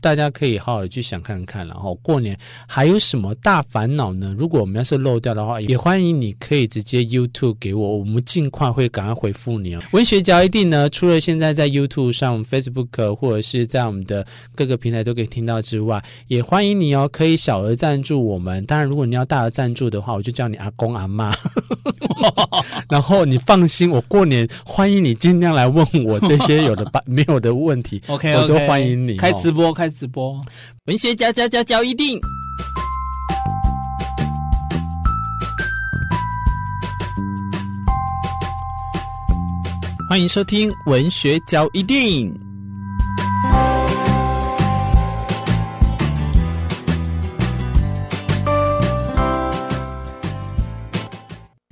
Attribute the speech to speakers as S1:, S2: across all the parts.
S1: 大家可以好好的去想看看，然后过年还有什么大烦恼呢？如果我们要是漏掉的话，也欢迎你可以直接 YouTube 给我，我们尽快会赶快回复你哦。文学嚼一定呢，除了现在在 YouTube 上、Facebook 或者是在我们的各个平台都可以听到之外，也欢迎你哦，可以小额赞助我们。当然，如果你要大额赞助的话，我就叫你阿公阿妈。然后你放心，我过年欢迎你尽量来问我这些有的办没有的问题，
S2: OK，
S1: 我都欢迎你
S2: 开直播开。直播，
S3: 文学嚼嚼嚼嚼一定，欢迎收听文学嚼一錠。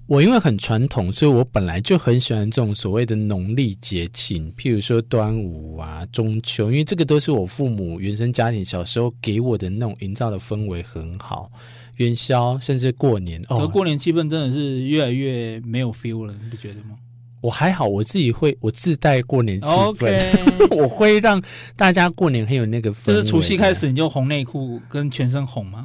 S1: 我因为很传统，所以我本来就很喜欢这种所谓的农历节庆，譬如说端午啊、中秋，因为这个都是我父母原生家庭小时候给我的那种营造的氛围很好。元宵甚至过年，哦，
S2: 过年气氛真的是越来越没有 feel 了，你不觉得吗？
S1: 我还好，我自己会我自带过年气氛. 我会让大家过年很有那个氛围。
S2: 就是除夕开始你就红内裤跟全身红吗？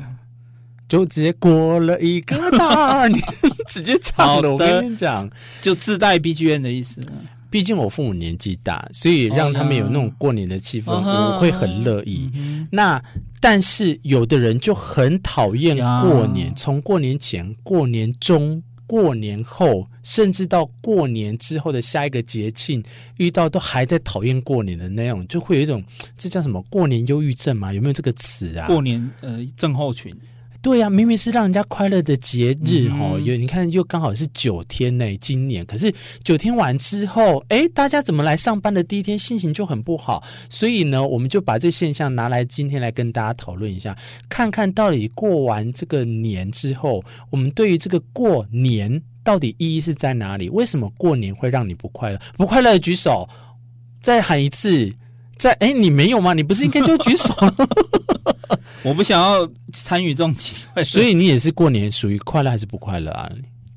S1: 就直接过了一个大年，直接唱了。我跟你讲，
S2: 就自带 BGM 的意思。
S1: 毕竟我父母年纪大，所以让他们有那种过年的气氛，我会很乐意。那但是有的人就很讨厌过年，从过年前、过年中、过年后，甚至到过年之后的下一个节庆，遇到都还在讨厌过年的那种，就会有一种这叫什么过年忧郁症吗？有没有这个词啊？
S2: 过年呃症候群。
S1: 对呀、啊，明明是让人家快乐的节日哦，有、嗯、你看又刚好是九天呢，今年可是九天完之后，哎，大家怎么来上班的第一天心情就很不好？所以呢，我们就把这现象拿来今天来跟大家讨论一下，看看到底过完这个年之后，我们对于这个过年到底意义是在哪里？为什么过年会让你不快乐？不快乐的举手，再喊一次，再哎，你没有吗？你不是应该就举手？
S2: 我不想要参与这种机会，
S1: 所以你也是过年属于快乐还是不快乐啊？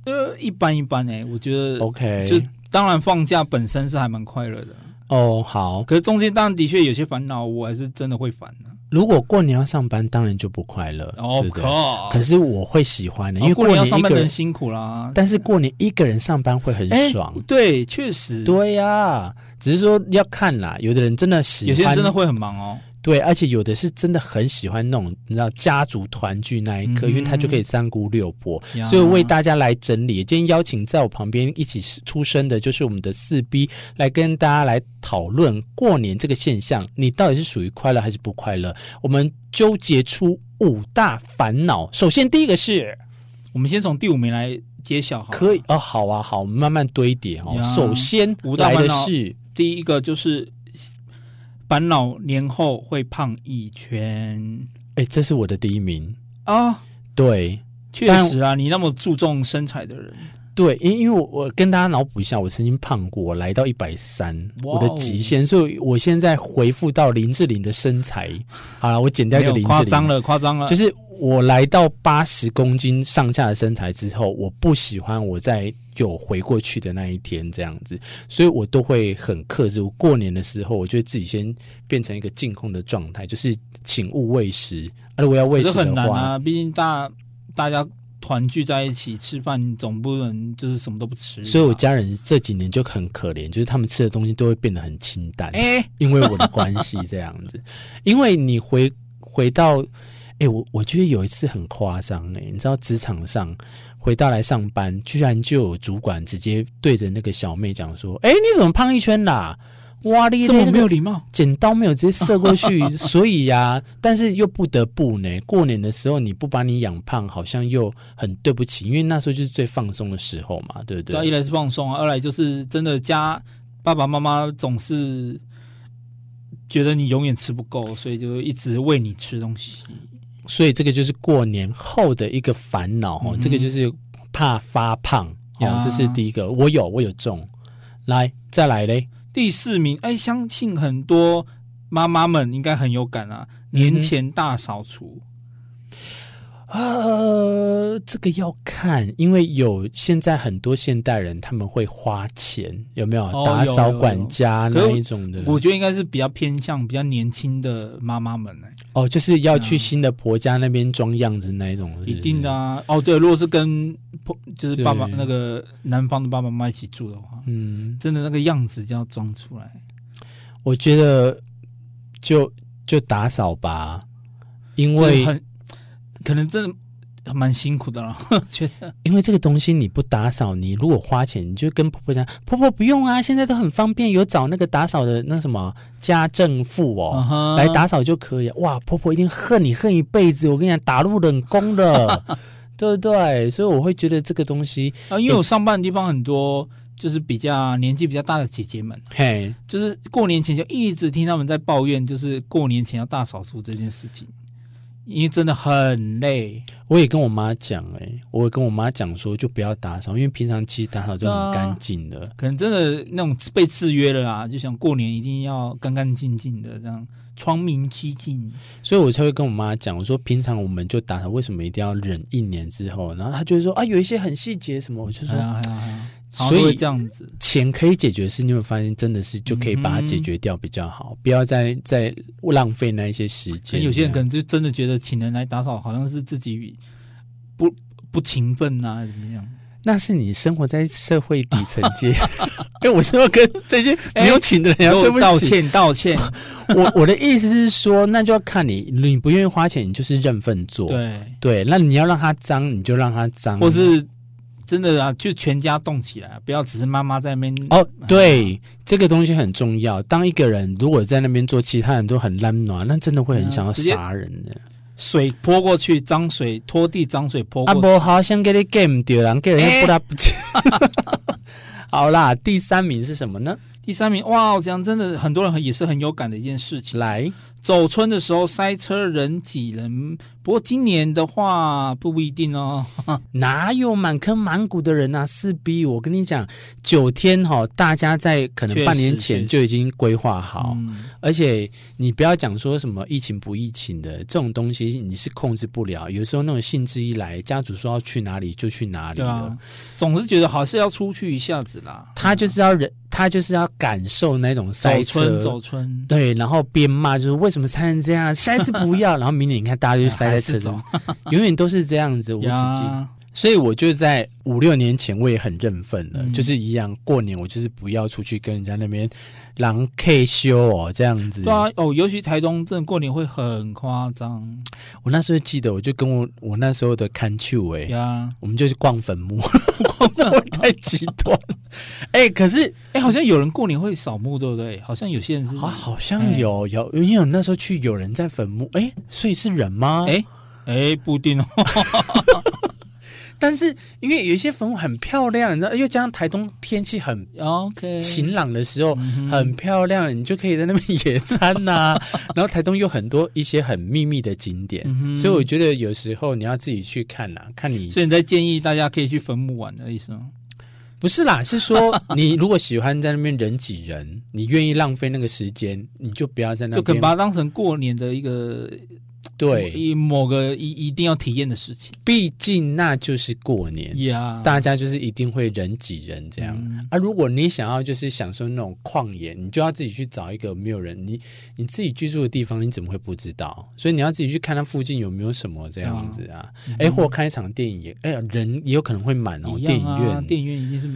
S2: 呃，一般一般哎、欸，我觉得
S1: OK，
S2: 就当然放假本身是还蛮快乐的
S1: 哦。好，
S2: 可是中间当然的确有些烦恼，我还是真的会烦的。
S1: 如果过年要上班，当然就不快乐哦。对对可是我会喜欢的，因为
S2: 过年要上班人辛苦啦。
S1: 但是过年一个人上班会很爽。
S2: 对，确实，
S1: 对呀、啊，只是说要看啦。有的人真的喜欢，
S2: 有些人真的会很忙哦。
S1: 对，而且有的是真的很喜欢那种，你知道家族团聚那一刻，嗯、因为他就可以三姑六婆。所以为大家来整理，今天邀请在我旁边一起出生的，就是我们的四 B，来跟大家来讨论过年这个现象，你到底是属于快乐还是不快乐？我们纠结出五大烦恼。首先第一个是，
S2: 我们先从第五名来揭晓好，
S1: 可以哦，好啊，好，我们慢慢堆叠哦。首先来的是
S2: 第一个就是。烦恼年后会胖一圈，
S1: 哎，这是我的第一名
S2: 啊！
S1: 对，
S2: 确实啊，你那么注重身材的人，
S1: 对，因因为我我跟大家脑补一下，我曾经胖过，我来到一百三，我的极限，所以我现在回复到林志玲的身材。好了，我减掉一个林志玲，
S2: 夸张了，夸张了，
S1: 就是我来到八十公斤上下的身材之后，我不喜欢我在。有回过去的那一天，这样子，所以我都会很克制。我过年的时候，我就会自己先变成一个净空的状态，就是请勿喂食。啊，如果要喂食
S2: 很难啊，毕竟大大家团聚在一起吃饭，总不能就是什么都不吃。
S1: 所以我家人这几年就很可怜，就是他们吃的东西都会变得很清淡，欸、因为我的关系这样子。因为你回回到，哎、欸，我我觉得有一次很夸张哎，你知道职场上。回到来上班，居然就有主管直接对着那个小妹讲说：“哎，你怎么胖一圈啦？哇，你
S2: 这么没有礼貌，
S1: 剪刀没有直接射过去，所以呀、啊，但是又不得不呢。过年的时候你不把你养胖，好像又很对不起，因为那时候就是最放松的时候嘛，对不对？
S2: 对，一来是放松啊，二来就是真的家爸爸妈妈总是觉得你永远吃不够，所以就一直喂你吃东西。”
S1: 所以这个就是过年后的一个烦恼哦，嗯、这个就是怕发胖啊，这是第一个。我有，我有中。来，再来嘞，
S2: 第四名，哎，相信很多妈妈们应该很有感啊。年前大扫除，
S1: 呃，这个要看，因为有现在很多现代人他们会花钱，有没有、
S2: 哦、
S1: 打扫管家那一种的？
S2: 我觉得应该是比较偏向比较年轻的妈妈们呢。
S1: 哦，就是要去新的婆家那边装样子那一种是是，
S2: 一定的啊。哦，对，如果是跟婆就是爸爸那个男方的爸爸妈妈一起住的话，嗯，真的那个样子就要装出来。
S1: 我觉得就就打扫吧，因为很。
S2: 可能真的蛮辛苦的了，觉得，
S1: 因为这个东西你不打扫，你如果花钱，你就跟婆婆讲，婆婆不用啊，现在都很方便，有找那个打扫的那什么家政妇哦，uh -huh. 来打扫就可以。哇，婆婆一定恨你恨一辈子，我跟你讲，打入冷宫的，对不对？所以我会觉得这个东西
S2: 啊，因为我上班的地方很多，就是比较年纪比较大的姐姐们，
S1: 嘿、hey.，
S2: 就是过年前就一直听他们在抱怨，就是过年前要大扫除这件事情。因为真的很累，
S1: 我也跟我妈讲，哎，我也跟我妈讲说，就不要打扫，因为平常其实打扫就很干净的。
S2: 可能真的那种被制约了啦，就想过年一定要干干净净的，这样窗明几净。
S1: 所以我才会跟我妈讲，我说平常我们就打扫，为什么一定要忍一年之后？然后她就说啊，有一些很细节什么，我就说。哎哎哎
S2: 所以这样子，
S1: 钱可以解决的事，你会发现真的是就可以把它解决掉比较好，嗯、不要再再浪费那一些时间。
S2: 有些人可能就真的觉得请人来打扫，好像是自己不不勤奋呐、啊，怎么样？
S1: 那是你生活在社会底层阶。哎，我是要跟这些没有请的人
S2: 道歉道歉。
S1: 我我的意思是说，那就要看你，你不愿意花钱，你就是认份做。
S2: 对
S1: 对，那你要让它脏，你就让它脏，
S2: 或是。真的啊，就全家动起来，不要只是妈妈在那边。
S1: 哦，对、啊，这个东西很重要。当一个人如果在那边做，其他人都很懒暖，那真的会很想要杀人的。
S2: 水泼过去，脏水拖地，脏水泼过去。
S1: 啊，不好像给你 game 掉了，给人家不拉不起。好啦，第三名是什么呢？
S2: 第三名，哇，我讲真的，很多人也是很有感的一件事情。
S1: 来。
S2: 走村的时候塞车人挤人，不过今年的话不一定哦。
S1: 哪有满坑满谷的人啊？四 B，我跟你讲，九天哈、哦，大家在可能半年前就已经规划好，而且你不要讲说什么疫情不疫情的这种东西，你是控制不了。有时候那种兴致一来，家主说要去哪里就去哪里了，啊、
S2: 总是觉得好像要出去一下子啦。
S1: 他就是要人。他就是要感受那种塞车，
S2: 走春，走春，
S1: 对，然后边骂就是为什么塞成这样，下一次不要，然后明年你看大家就塞在车中，永远都是这样子无止境。所以我就在五六年前我也很认份了，嗯，就是一样过年我就是不要出去跟人家那边狼 K 修哦这样子。
S2: 对啊，哦，尤其台东真的过年会很夸张。
S1: 我那时候记得，我就跟我我那时候的看秋哎，呀，我们就去逛坟墓，逛的太极端。哎、欸，可是
S2: 哎、欸，好像有人过年会扫墓，对不对？好像有些人是
S1: 啊，好像有、欸、有，因为我那时候去有人在坟墓，哎、欸，所以是人吗？
S2: 哎、欸、哎、欸，不一定哦。
S1: 但是因为有一些坟墓很漂亮，你知道，又加上台东天气很 OK 晴朗的时候很漂亮，你就可以在那边野餐呐、啊。然后台东有很多一些很秘密的景点，所以我觉得有时候你要自己去看呐，看你。
S2: 所以你在建议大家可以去坟墓玩的意思吗？
S1: 不是啦，是说 你如果喜欢在那边人挤人，你愿意浪费那个时间，你就不要在那边，
S2: 就可以把它当成过年的一个。
S1: 对，
S2: 一某个一一定要体验的事情，
S1: 毕竟那就是过年
S2: 呀.
S1: 大家就是一定会人挤人这样。嗯、啊，如果你想要就是享受那种旷野，你就要自己去找一个没有人，你你自己居住的地方，你怎么会不知道？所以你要自己去看它附近有没有什么这样子啊？哎、嗯，或开一场电影也，哎呀，人也有可能会满哦、啊。电影院，
S2: 电影院一定是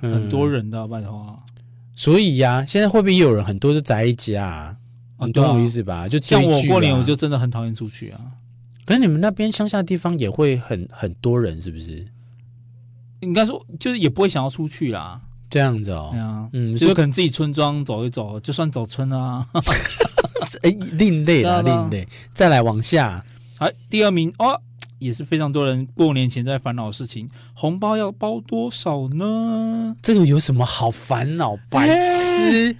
S2: 很多人的，拜托。
S1: 所以呀、啊，现在会不会有人很多就宅一家、啊？你懂我意思吧？就
S2: 像我过年，我就真的很讨厌出去啊。
S1: 可是你们那边乡下地方也会很很多人，是不是？
S2: 应该说，就是也不会想要出去啦。
S1: 这样子哦，
S2: 对啊，嗯，就可能自己村庄走一走，就算走村啊。
S1: 哎，另类啦，另类。再来往下，
S2: 哎，第二名哦，也是非常多人过年前在烦恼的事情，红包要包多少呢？
S1: 这个有什么好烦恼？白痴。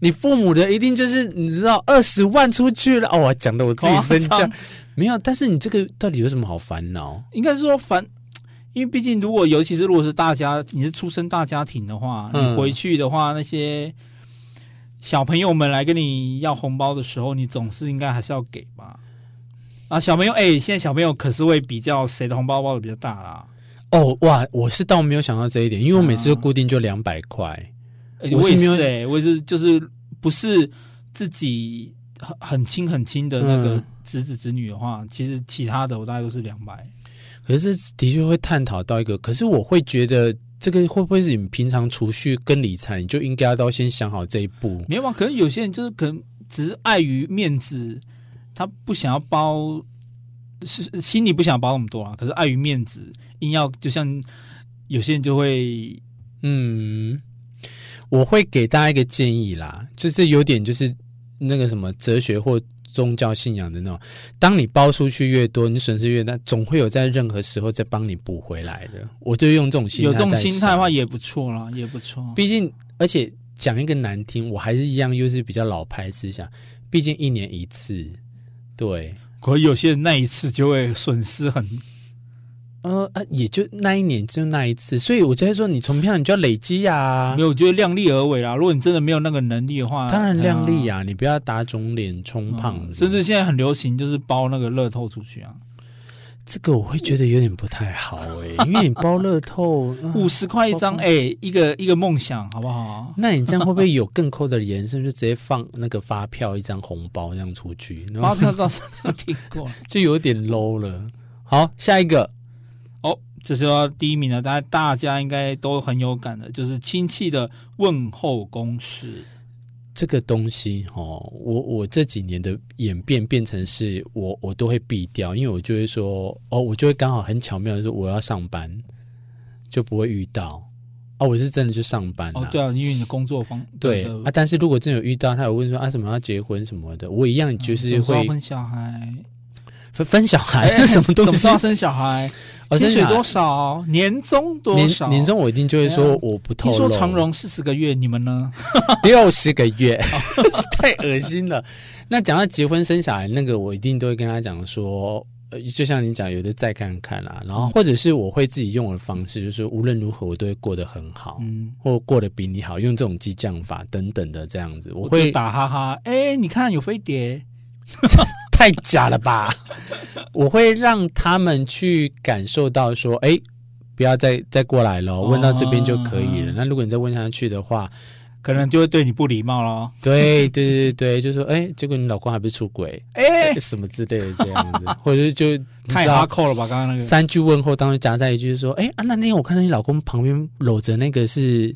S1: 你父母的一定就是你知道二十万出去了哦，讲的我自己身价没有，但是你这个到底有什么好烦恼？
S2: 应该是说烦，因为毕竟如果尤其是如果是大家你是出生大家庭的话，嗯，你回去的话，那些小朋友们来跟你要红包的时候，你总是应该还是要给吧？啊，小朋友，哎、欸，现在小朋友可是会比较谁的红包包的比较大啦。
S1: 哦哇，我是倒没有想到这一点，因为我每次都固定就两百块。
S2: 欸、我也是哎、欸，我也是就是不是自己很很亲很亲的那个侄子侄女的话，嗯、其实其他的我大概都是两百。
S1: 可是的确会探讨到一个，可是我会觉得这个会不会是你平常储蓄跟理财，你就应该要都先想好这一步？
S2: 没有啊，可能有些人就是可能只是碍于面子，他不想要包，是心里不想包那么多啊。可是碍于面子，硬要就像有些人就会，
S1: 嗯，我会给大家一个建议啦，就是有点就是那个什么哲学或。宗教信仰的那种，当你包出去越多，你损失越大，总会有在任何时候再帮你补回来的。我就用这种心态，
S2: 有这种心态的话也不错啦，也不错。
S1: 毕竟，而且讲一个难听，我还是一样，又是比较老派思想。毕竟一年一次，对。
S2: 可有些人那一次就会损失很。
S1: 呃啊，也就那一年就那一次，所以我就会说，你从票你就要累积呀、啊。
S2: 没有，我觉得量力而为啦。如果你真的没有那个能力的话，
S1: 当然量力呀、啊，你不要打肿脸充胖子、嗯。
S2: 甚至现在很流行，就是包那个乐透出去啊。
S1: 这个我会觉得有点不太好哎、欸，因为你包乐透
S2: 五十块一张，哎、欸，一个一个梦想，好不好？
S1: 那你这样会不会有更抠的延伸？就直接放那个发票一张红包这样出去？
S2: 发票倒是没有听过，
S1: 就有点 low 了。好，下一个。
S2: 这是要第一名的，大家大家应该都很有感的，就是亲戚的问候公式。
S1: 这个东西哦，我我这几年的演变变成是我我都会避掉，因为我就会说哦，我就会刚好很巧妙的说我要上班，就不会遇到哦，我是真的去上班了。
S2: 哦，对啊，因为你的工作方
S1: 对啊，但是如果真有遇到，他有问说啊什么要结婚什么的，我一样就是会
S2: 分小孩，
S1: 分分小孩是 什么东西？什么时候
S2: 生小孩？薪水多少？年终多少？
S1: 年终我一定就会说我不透露。
S2: 听说长荣四十个月，你们呢？
S1: 六十个月，太恶心了。那讲到结婚生小孩，那个我一定都会跟他讲说，呃，就像你讲，有的再看看啦。然后或者是我会自己用我的方式，就是无论如何我都会过得很好，嗯，或过得比你好，用这种激将法等等的这样子，我会
S2: 我打哈哈。哎，你看有飞碟。
S1: 太假了吧！我会让他们去感受到说，哎、欸，不要再再过来了，问到这边就可以了。哦、那如果你再问下去的话，
S2: 可能就会对你不礼貌了。
S1: 对对对对，就说，哎、欸，结果你老公还不是出轨，哎、欸，什么之类的这样子，或者就
S2: 太哈扣了吧？刚刚那个
S1: 三句问候当中夹在一句说，哎、欸、啊，那那天我看到你老公旁边搂着那个是，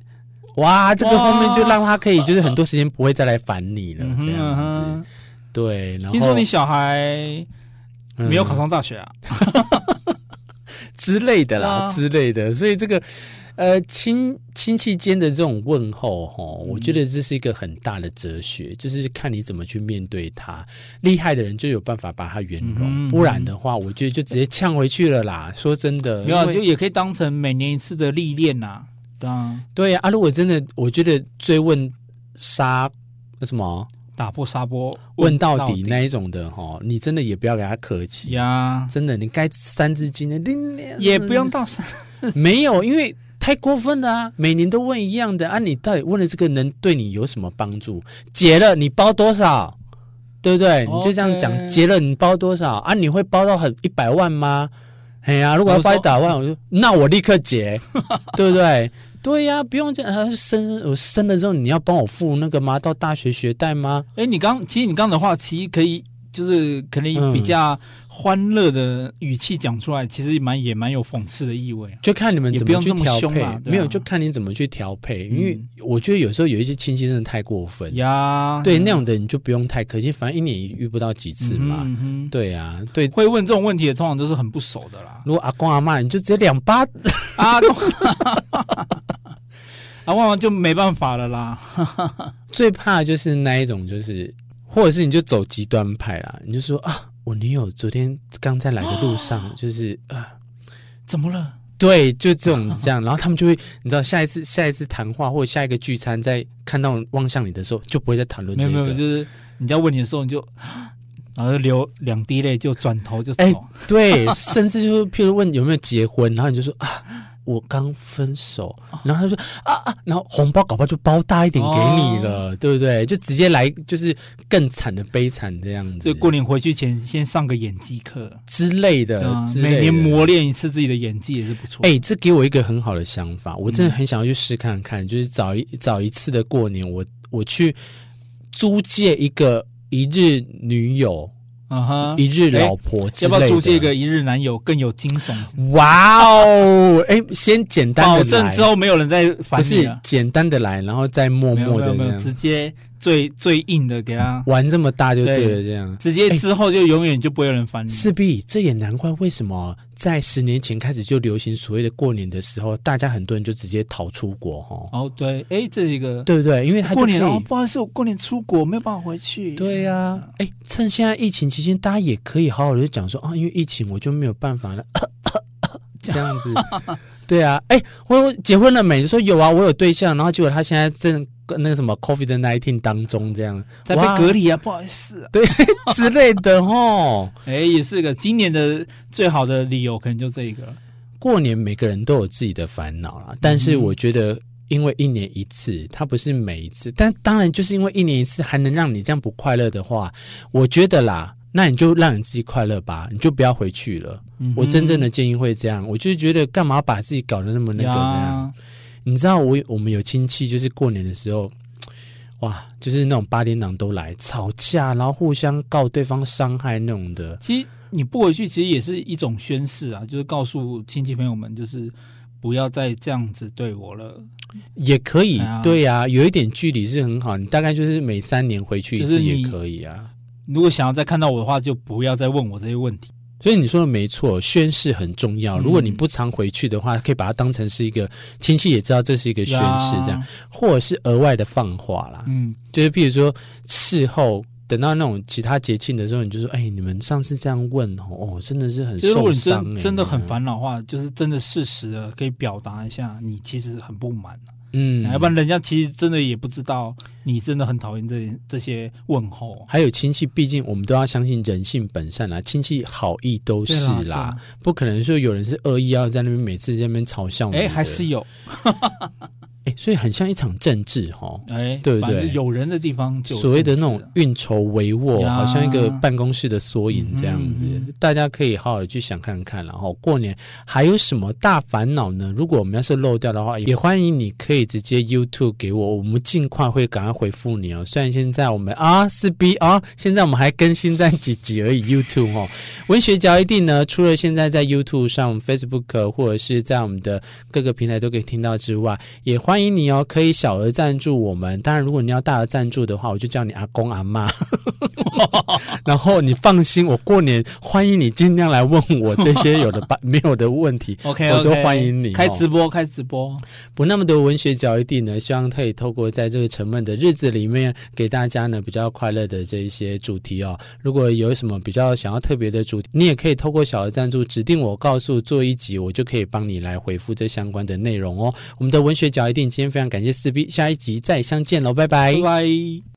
S1: 哇，这个后面就让他可以就是很多时间不会再来烦你了，这样子。对，然后
S2: 听说你小孩没有考上大学啊，
S1: 嗯、之类的啦，啊、之类的。所以这个呃亲亲戚间的这种问候，哈，我觉得这是一个很大的哲学，就是看你怎么去面对他。厉害的人就有办法把他圆融，嗯、不然的话，我觉得就直接呛回去了啦。说真的，
S2: 没有就也可以当成每年一次的历练呐。对啊，
S1: 对啊。如果真的，我觉得追问杀那什么。
S2: 打破砂锅
S1: 问到底那一种的哈，你真的也不要给他客气
S2: 呀！
S1: 真的，你该三字经的，
S2: 也不用到三，
S1: 没有，因为太过分了啊！每年都问一样的啊，你到底问了这个能对你有什么帮助？结了你包多少？对不对？你就这样讲，结了你包多少啊？你会包到很一百万吗？哎呀，如果要包一百万，我就那我立刻结，对不对？对呀、不用这样。生我生了之后，你要帮我付那个吗？到大学学贷吗？
S2: 哎，你刚其实你刚的话，其实可以就是可能比较欢乐的语气讲出来，嗯、其实蛮也蛮有讽刺的意味。
S1: 就看你们怎么去调配，啊、没有就看你怎么去调配。嗯、因为我觉得有时候有一些亲戚真的太过分
S2: 呀。
S1: 对，那种的你就不用太客气，反正一年也遇不到几次嘛。嗯嗯对啊，对，
S2: 会问这种问题的通常都是很不熟的啦。
S1: 如果阿公阿妈，你就直接两巴
S2: 阿公。啊，就没办法了啦。
S1: 最怕就是那一种，就是或者是你就走极端派啦，你就说啊，我女友昨天刚在来的路上，就是啊，
S2: 怎么了？
S1: 对，就这种这样，然后他们就会，你知道，下一次下一次谈话或者下一个聚餐，在看到望向你的时候，就不会再谈论。
S2: 没有没有，就是人家问你的时候，你就然后就流两滴泪，就转头就走。
S1: 哎，对，甚至就是譬如问有没有结婚，然后你就说啊。我刚分手，然后他说啊啊，然后红包搞不好就包大一点给你了，哦、对不对？就直接来就是更惨的悲惨这样子。
S2: 所以过年回去前先上个演技课
S1: 之类的，
S2: 嗯、
S1: 之类的
S2: 每年磨练一次自己的演技也是不错。
S1: 哎，这给我一个很好的想法，我真的很想要去试看看，嗯、就是找一找一次的过年，我我去租借一个一日女友。
S2: 嗯哼，
S1: 一日老婆，
S2: 要不要租借一个一日男友更有惊悚？
S1: 哇哦！哎，先简单的来，
S2: 保证之后没有人再烦
S1: 你了。简单的来，然后再默默的，
S2: 没有直接最最硬的给他
S1: 玩这么大就对了，这样
S2: 直接之后就永远就不会有人烦你。
S1: 势必这也难怪为什么在十年前开始就流行所谓的过年的时候，大家很多人就直接逃出国哈。
S2: 哦，对，哎，这是一个
S1: 对不对？因为他
S2: 过年哦，不好意思，我过年出国没有办法回去。
S1: 对呀，哎，趁现在疫情期间，大家也可以好好的讲说啊，因为疫情我就没有办法了，这样子。对啊，哎，我结婚了没？说有啊，我有对象，然后结果他现在正。那个什么 COVID nineteen 当中这样
S2: 在被隔离啊，不好意思，
S1: 对 之类的哦，
S2: 哎，也是个今年的最好的理由，可能就这一个。
S1: 过年每个人都有自己的烦恼啦，但是我觉得，因为一年一次，它不是每一次，但当然就是因为一年一次还能让你这样不快乐的话，我觉得啦，那你就让你自己快乐吧，你就不要回去了。我真正的建议会这样，我就觉得干嘛把自己搞得那么那个这样。你知道我我们有亲戚，就是过年的时候，哇，就是那种八点档都来吵架，然后互相告对方伤害那种的。
S2: 其实你不回去，其实也是一种宣誓啊，就是告诉亲戚朋友们，就是不要再这样子对我了。
S1: 也可以，啊对呀、啊，有一点距离是很好。你大概就是每三年回去一次也可以啊。
S2: 如果想要再看到我的话，就不要再问我这些问题。
S1: 所以你说的没错，宣誓很重要。如果你不常回去的话，可以把它当成是一个亲戚也知道这是一个宣誓，这样，或者是额外的放话啦。嗯，就是譬如说事后等到那种其他节庆的时候，你就说：“哎，你们上次这样问哦，真的是很受伤。”
S2: 真真的很烦恼的话，就是真的事实的，可以表达一下你其实很不满。嗯，要不然人家其实真的也不知道你真的很讨厌这这些问候。
S1: 还有亲戚，毕竟我们都要相信人性本善啦，亲戚好意都是啦，啦不可能说有人是恶意要在那边每次在那边嘲笑你。
S2: 哎，还是有。
S1: 哎，所以很像一场政治哈，哎，对不对？
S2: 有人的地方就
S1: 所谓的那种运筹帷幄，好像一个办公室的缩影这样子。大家可以好好的去想看看，然后过年还有什么大烦恼呢？如果我们要是漏掉的话，也欢迎你可以直接 YouTube 给我，我们尽快会赶快回复你哦。虽然现在我们啊四 B 啊，现在我们还更新在几集而已，YouTube 哦。文学角一定呢，除了现在在 YouTube 上、Facebook 或者是在我们的各个平台都可以听到之外，也欢。欢迎你哦，可以小额赞助我们。当然，如果你要大额赞助的话，我就叫你阿公阿妈。然后你放心，我过年欢迎你，尽量来问我这些有的没有的问题。
S2: OK，
S1: 我都欢迎你。
S2: 开直播，开直播，
S1: 不那么多文学角一地呢，希望可以透过在这个沉闷的日子里面，给大家呢比较快乐的这一些主题哦。如果有什么比较想要特别的主题，你也可以透过小额赞助，指定我告诉做一集，我就可以帮你来回复这相关的内容哦。我们的文学角一今天非常感谢四 B，下一集再相见喽，拜拜。
S2: 拜拜。